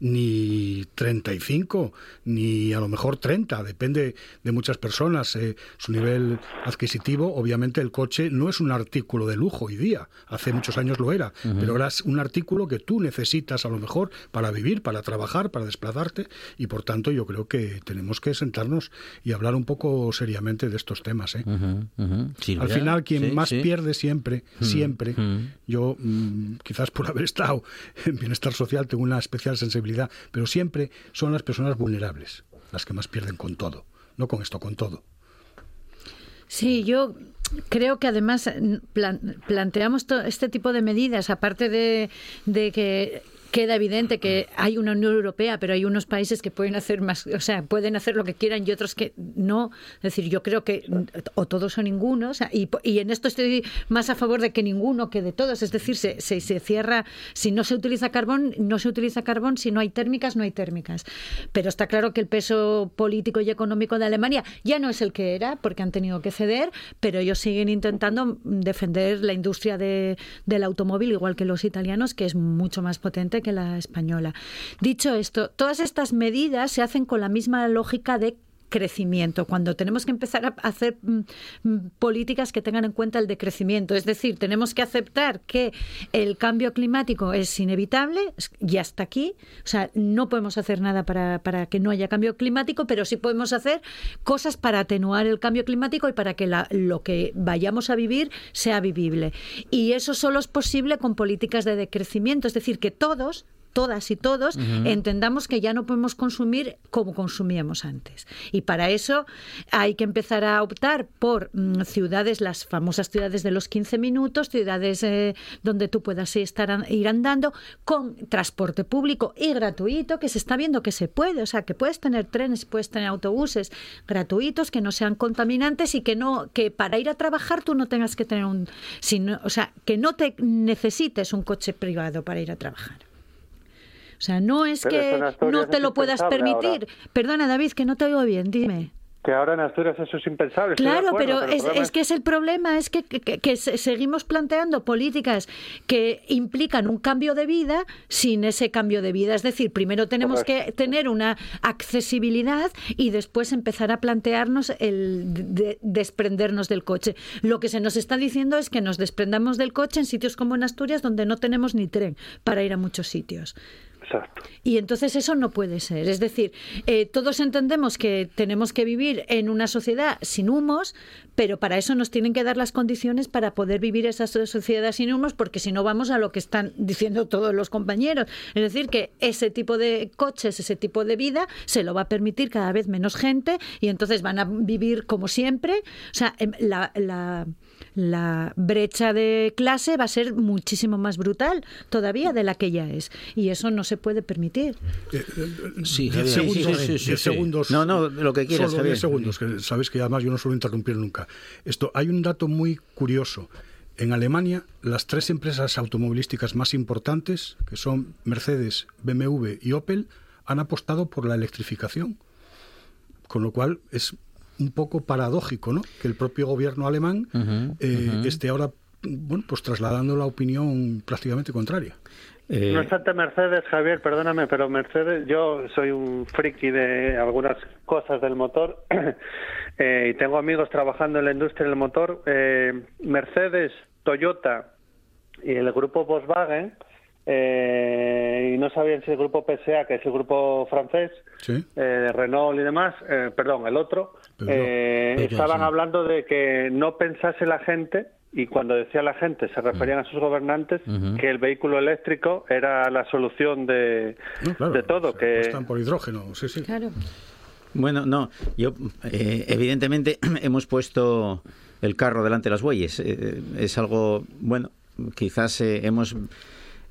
ni 35, ni a lo mejor 30, depende de muchas personas, eh, su nivel adquisitivo. Obviamente el coche no es un artículo de lujo hoy día, hace muchos años lo era, pero ahora es un artículo que tú necesitas a lo mejor para vivir, para trabajar, para desplazarte y por tanto yo creo que tenemos que sentarnos y hablar un poco seriamente de estos temas. ¿eh? Al final quien más pierde siempre, siempre, yo mm, quizás por haber estado en bienestar social tengo una especial sensibilidad pero siempre son las personas vulnerables las que más pierden con todo, no con esto, con todo. Sí, yo creo que además planteamos este tipo de medidas, aparte de, de que queda evidente que hay una Unión Europea, pero hay unos países que pueden hacer más, o sea, pueden hacer lo que quieran y otros que no. Es decir, yo creo que o todos o ninguno, y, en esto estoy más a favor de que ninguno que de todos. Es decir, se, se, cierra, si no se utiliza carbón, no se utiliza carbón, si no hay térmicas, no hay térmicas. Pero está claro que el peso político y económico de Alemania ya no es el que era, porque han tenido que ceder, pero ellos siguen intentando defender la industria de, del automóvil, igual que los italianos, que es mucho más potente que la española. Dicho esto, todas estas medidas se hacen con la misma lógica de crecimiento, cuando tenemos que empezar a hacer mm, mm, políticas que tengan en cuenta el decrecimiento. Es decir, tenemos que aceptar que el cambio climático es inevitable, ya está aquí. O sea, no podemos hacer nada para, para que no haya cambio climático, pero sí podemos hacer cosas para atenuar el cambio climático y para que lo que vayamos a vivir sea vivible. Y eso solo es posible con políticas de decrecimiento, es decir, que todos, todas y todos entendamos que ya no podemos consumir como consumíamos antes. Y para eso hay que empezar a optar por mm, ciudades, las famosas ciudades de los 15 minutos, ciudades eh, donde tú puedas estar ir andando con transporte público y gratuito, que se está viendo que se puede, o sea, que puedes tener trenes, puedes tener autobuses gratuitos que no sean contaminantes y que no que para ir a trabajar tú no tengas que tener un sino, o sea, que no te necesites un coche privado para ir a trabajar. O sea, no es que no te lo puedas permitir. Perdona, David, que no te oigo bien, dime. Que ahora en Asturias eso es impensable. Claro, pero, es, que es el problema, es que, que, seguimos planteando políticas que implican un cambio de vida sin ese cambio de vida. Es decir, primero tenemos que tener una accesibilidad y después empezar a plantearnos el desprendernos del coche. Lo que se nos está diciendo es que nos desprendamos del coche en sitios como en Asturias donde no tenemos ni tren para ir a muchos sitios. Y entonces eso no puede ser. Es decir, eh, todos entendemos que tenemos que vivir en una sociedad sin humos, pero para eso nos tienen que dar las condiciones para poder vivir esa sociedad sin humos, porque si no vamos a lo que están diciendo todos los compañeros. Es decir, que ese tipo de coches, ese tipo de vida, se lo va a permitir cada vez menos gente y entonces van a vivir como siempre. O sea, em, la la brecha de clase va a ser muchísimo más brutal todavía de la que ya es. Y eso no se puede permitir. Eh, eh, sí, segundos, segundos. No, no, lo que quieras. Solo 10 segundos, que sabes que además yo no suelo interrumpir nunca. Esto, hay un dato muy curioso. En Alemania, las tres empresas automovilísticas más importantes, que son Mercedes, BMW y Opel, han apostado por la electrificación. Con lo cual es un poco paradójico, ¿no? Que el propio gobierno alemán eh, esté ahora, bueno, pues trasladando la opinión prácticamente contraria. Eh... No obstante, Mercedes, Javier, perdóname, pero Mercedes, yo soy un friki de algunas cosas del motor eh, y tengo amigos trabajando en la industria del motor. Eh, Mercedes, Toyota y el grupo Volkswagen eh, y no sabían si el grupo PSA, que es el grupo francés, eh, Renault y demás, eh, perdón, el otro, estaban hablando de que no pensase la gente, y cuando decía la gente se referían a sus gobernantes, que el vehículo eléctrico era la solución de, de todo. que Están por hidrógeno, sí, sí. Claro. Bueno, no, yo, evidentemente hemos puesto el carro delante de las bueyes. es algo, bueno, quizás hemos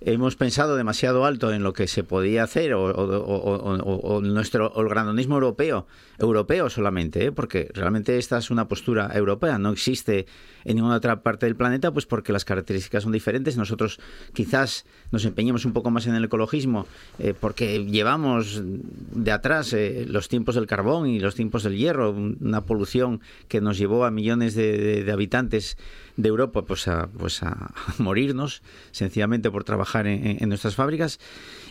hemos pensado demasiado alto en lo que se podía hacer o, o, nuestro el grandonismo europeo europeo solamente ¿eh? porque realmente esta es una postura europea no existe en ninguna otra parte del planeta pues porque las características son diferentes nosotros quizás nos empeñemos un poco más en el ecologismo eh, porque llevamos de atrás eh, los tiempos del carbón y los tiempos del hierro una polución que nos llevó a millones de, de habitantes de Europa pues a, pues a morirnos sencillamente por trabajar en, nuestras fábricas.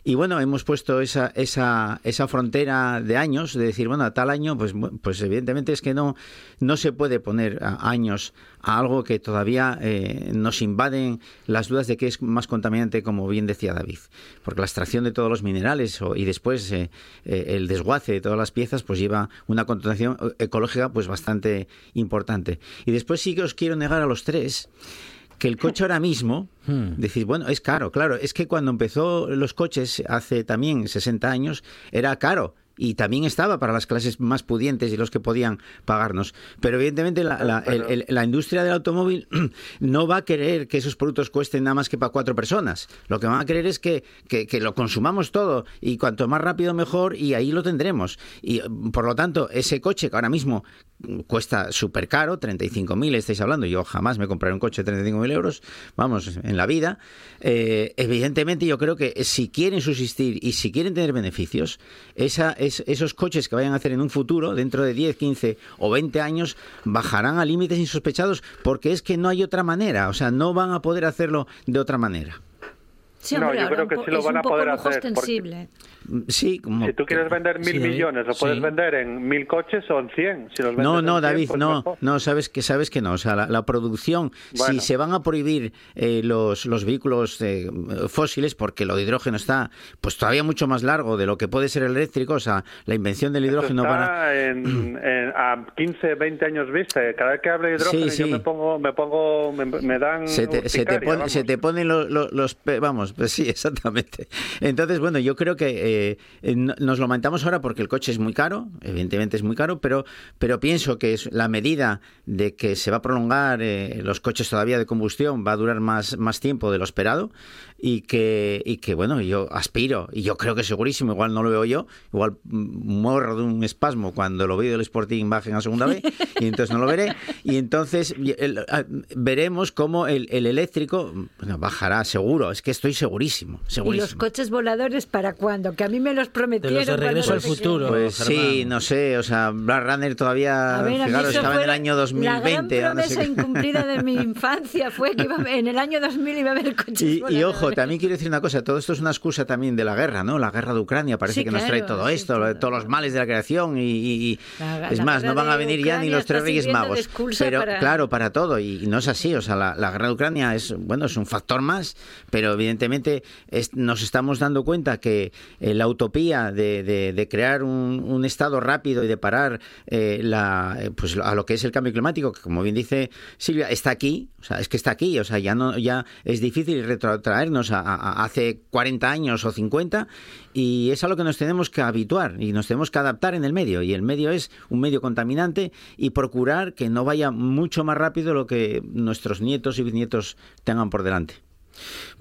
Y bueno hemos puesto esa, esa, esa frontera de años de decir bueno a tal año pues pues evidentemente es que no no se puede poner años a algo que todavía eh, nos invaden las dudas de que es más contaminante como bien decía David. Porque la extracción de todos los minerales y después eh, eh, el desguace de todas las piezas pues lleva una contaminación ecológica pues bastante importante. Y después sí que os quiero negar a los tres que el coche ahora mismo, hmm. decís, bueno, es caro, claro, es que cuando empezó los coches hace también 60 años, era caro y también estaba para las clases más pudientes y los que podían pagarnos. Pero evidentemente la, industria del automóvil no va a querer que esos productos cuesten nada más que para cuatro personas. Lo que van a querer es que, que, lo consumamos todo y cuanto más rápido mejor y ahí lo tendremos. Y por lo tanto, ese coche que ahora mismo cuesta súper caro, 35.000 estáis hablando, yo jamás me compraré un coche de 35.000 euros, vamos, en la vida. Eh, evidentemente yo creo que si quieren subsistir y si quieren tener beneficios, esa esos coches que vayan a hacer en un futuro, dentro de 10, 15 o 20 años, bajarán a límites insospechados porque es que no hay otra manera, o sea, no van a poder hacerlo de otra manera. no, yo creo que sí lo van a poder hacer. Sí, como si tú quieres vender mil millones, lo puedes vender en mil coches o en cien. no, no, David, pues no, no, sabes que sabes que no. O sea, la, producción, si se van a prohibir eh, los, los vehículos eh, fósiles, porque lo de hidrógeno está pues todavía mucho más largo de lo que puede ser el eléctrico, o sea, la invención del hidrógeno está en, a 15, 20 años vista. Cada vez que hablo de hidrógeno yo me pongo, me pongo, me, dan se te, se, te se te ponen los, los, vamos, pues sí, exactamente. Entonces, bueno, yo creo que eh, eh, nos lo lamentamos ahora porque el coche es muy caro, evidentemente es muy caro, pero, pero pienso que es la medida de que se va a prolongar eh, los coches todavía de combustión, va a durar más, más tiempo de lo esperado y que, y que, bueno, yo aspiro, y yo creo que segurísimo, igual no lo veo yo, igual muero de un espasmo cuando lo veo del Sporting bajen a segunda vez, y entonces no lo veré, y entonces veremos cómo el, eléctrico bajará seguro, es que estoy segurísimo, segurísimo. ¿Y los coches voladores para cuándo? Que a mí me los prometieron. De regreso al futuro. Pues sí, no sé, o sea, Black Runner todavía, fijaros, estaba en el año 2020. La gran promesa incumplida de mi infancia fue que en el año 2000 iba a haber coches y, y ojo, también quiero decir una cosa, todo esto es una excusa también de la guerra, ¿no? La guerra de Ucrania parece que nos trae todo esto, todos los males de la creación y, es más, no van a venir ya ni los tres reyes magos. Pero claro, para todo y, no es así, o sea, la, guerra de Ucrania es bueno, es un factor más, pero evidentemente evidentemente nos estamos dando cuenta que eh, la utopía de, crear un, Estado rápido y de parar eh, la, pues, a lo que es el cambio climático, que como bien dice Silvia, está aquí, o sea, es que está aquí, o sea, ya, no, ya es difícil retrotraernos a, hace 40 años o 50 y es a lo que nos tenemos que habituar y nos tenemos que adaptar en el medio y el medio es un medio contaminante y procurar que no vaya mucho más rápido lo que nuestros nietos y bisnietos tengan por delante.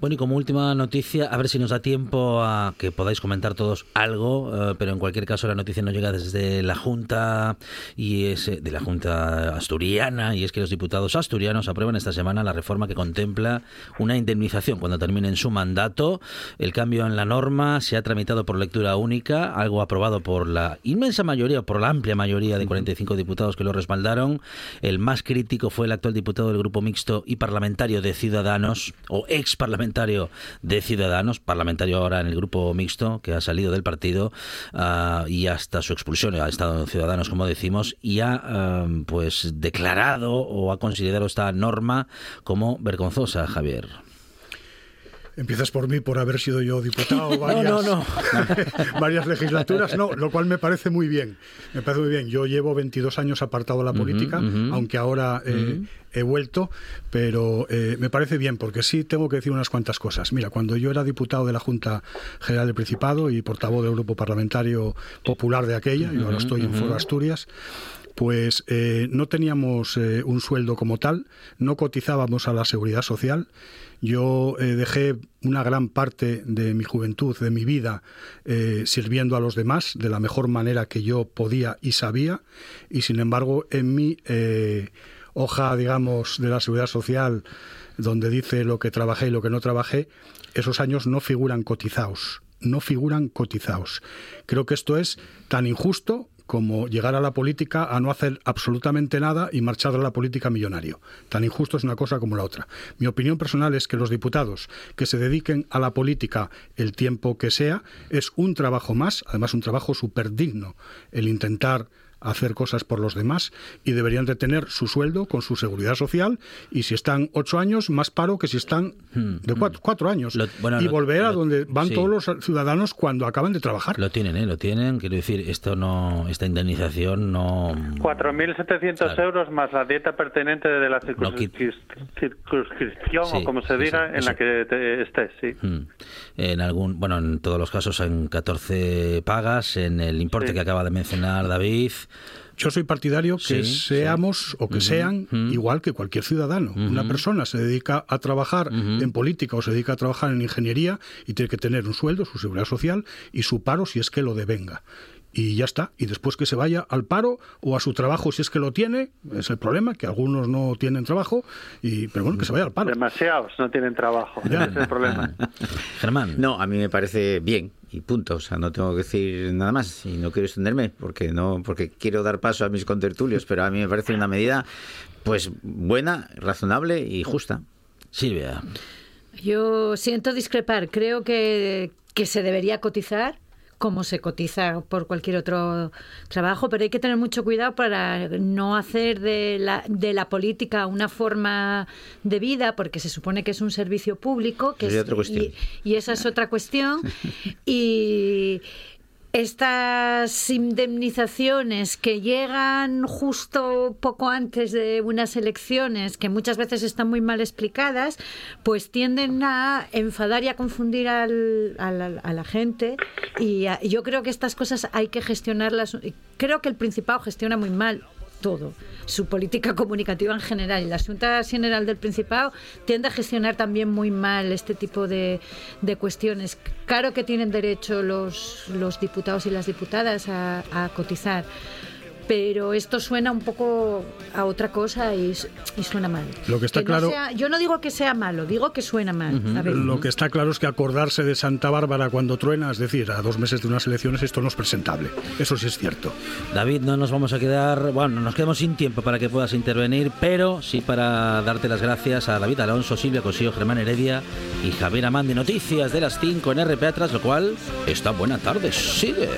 Bueno, y como última noticia, a ver si nos da tiempo a que podáis comentar todos algo, eh, pero en cualquier caso la noticia no llega desde la Junta y es eh, de la Junta asturiana y es que los diputados asturianos aprueban esta semana la reforma que contempla una indemnización cuando terminen su mandato. El cambio en la norma se ha tramitado por lectura única, algo aprobado por la inmensa mayoría, por la amplia mayoría de 45 diputados que lo respaldaron. El más crítico fue el actual diputado del Grupo Mixto y parlamentario de Ciudadanos o ex parlamentario de Ciudadanos, parlamentario ahora en el grupo mixto, que ha salido del partido ah, y hasta su expulsión ha estado en Ciudadanos, como decimos, y ha ah, pues declarado o ha considerado esta norma como vergonzosa, Javier. Empiezas por mí por haber sido yo diputado varias, varias legislaturas, no, lo cual me parece muy bien. Me parece muy bien. Yo llevo 22 años apartado de la política, aunque ahora eh, he vuelto, pero eh, me parece bien porque sí tengo que decir unas cuantas cosas. Mira, cuando yo era diputado de la Junta General del Principado y portavoz del Grupo Parlamentario Popular de aquella, y ahora estoy en Foro Asturias, pues eh, no teníamos un sueldo como tal, no cotizábamos a la seguridad social yo eh, dejé una gran parte de mi juventud, de mi vida, eh, sirviendo a los demás de la mejor manera que yo podía y sabía, y sin embargo en mi eh, hoja, digamos, de la seguridad social, donde dice lo que trabajé y lo que no trabajé, esos años no figuran cotizados no figuran cotizados. Creo que esto es tan injusto como llegar a la política a no hacer absolutamente nada y marchar a la política millonario. Tan injusto es una cosa como la otra. Mi opinión personal es que los diputados que se dediquen a la política el tiempo que sea es un trabajo más, además un trabajo súper digno, el intentar hacer cosas por los demás y deberían de tener su sueldo con su seguridad social y si están ocho años más paro que si están hmm, de hmm. cuatro, años y volver a donde van todos los ciudadanos cuando acaban de trabajar. Lo tienen, ¿eh? lo tienen. Quiero decir, esto no, esta indemnización no. 4.700 euros más la dieta pertinente de la circunscripción o como se diga en la que estés, sí. Hmm. En algún, bueno, en todos los casos en 14 pagas, en el importe que acaba de mencionar David. Yo soy partidario que seamos o que sean igual que cualquier ciudadano. Una persona se dedica a trabajar en política o se dedica a trabajar en ingeniería y tiene que tener un sueldo, su seguridad social y su paro si es que lo devenga y ya está. Y después que se vaya al paro o a su trabajo si es que lo tiene, es el problema, que algunos no tienen trabajo, y pero bueno, que se vaya al paro. Demasiados no tienen trabajo, ya. es el problema. Germán. No, a mí me parece bien y punto, o sea, no tengo que decir nada más y no quiero extenderme porque no porque quiero dar paso a mis contertulios, pero a mí me parece una medida pues buena, razonable y justa. Silvia. Yo siento discrepar, creo que, que se debería cotizar como se cotiza por cualquier otro trabajo, pero hay que tener mucho cuidado para no hacer de la, de la política una forma de vida, porque se supone que es un servicio público, que y, y, esa es otra cuestión. y estas indemnizaciones que llegan justo poco antes de unas elecciones, que muchas veces están muy mal explicadas, pues tienden a enfadar y a confundir al, a, la, gente. Y yo creo que estas cosas hay que gestionarlas. Creo que el Principado gestiona muy mal todo, su política comunicativa en general. Y la Junta General del Principado tiende a gestionar también muy mal este tipo de, de cuestiones. Claro que tienen derecho los, los diputados y las diputadas a, a cotizar pero esto suena un poco a otra cosa y, suena mal. Lo que está claro. yo no digo que sea malo, digo que suena mal. Lo que está claro es que acordarse de Santa Bárbara cuando truena, es decir, a dos meses de unas elecciones, esto no es presentable. Eso sí es cierto. David, no nos vamos a quedar, bueno, nos quedamos sin tiempo para que puedas intervenir, pero sí para darte las gracias a David Alonso, Silvia Cosío, Germán Heredia y Javier Amán de Noticias de las 5 en RP Atras, lo cual, esta buena tarde sigue.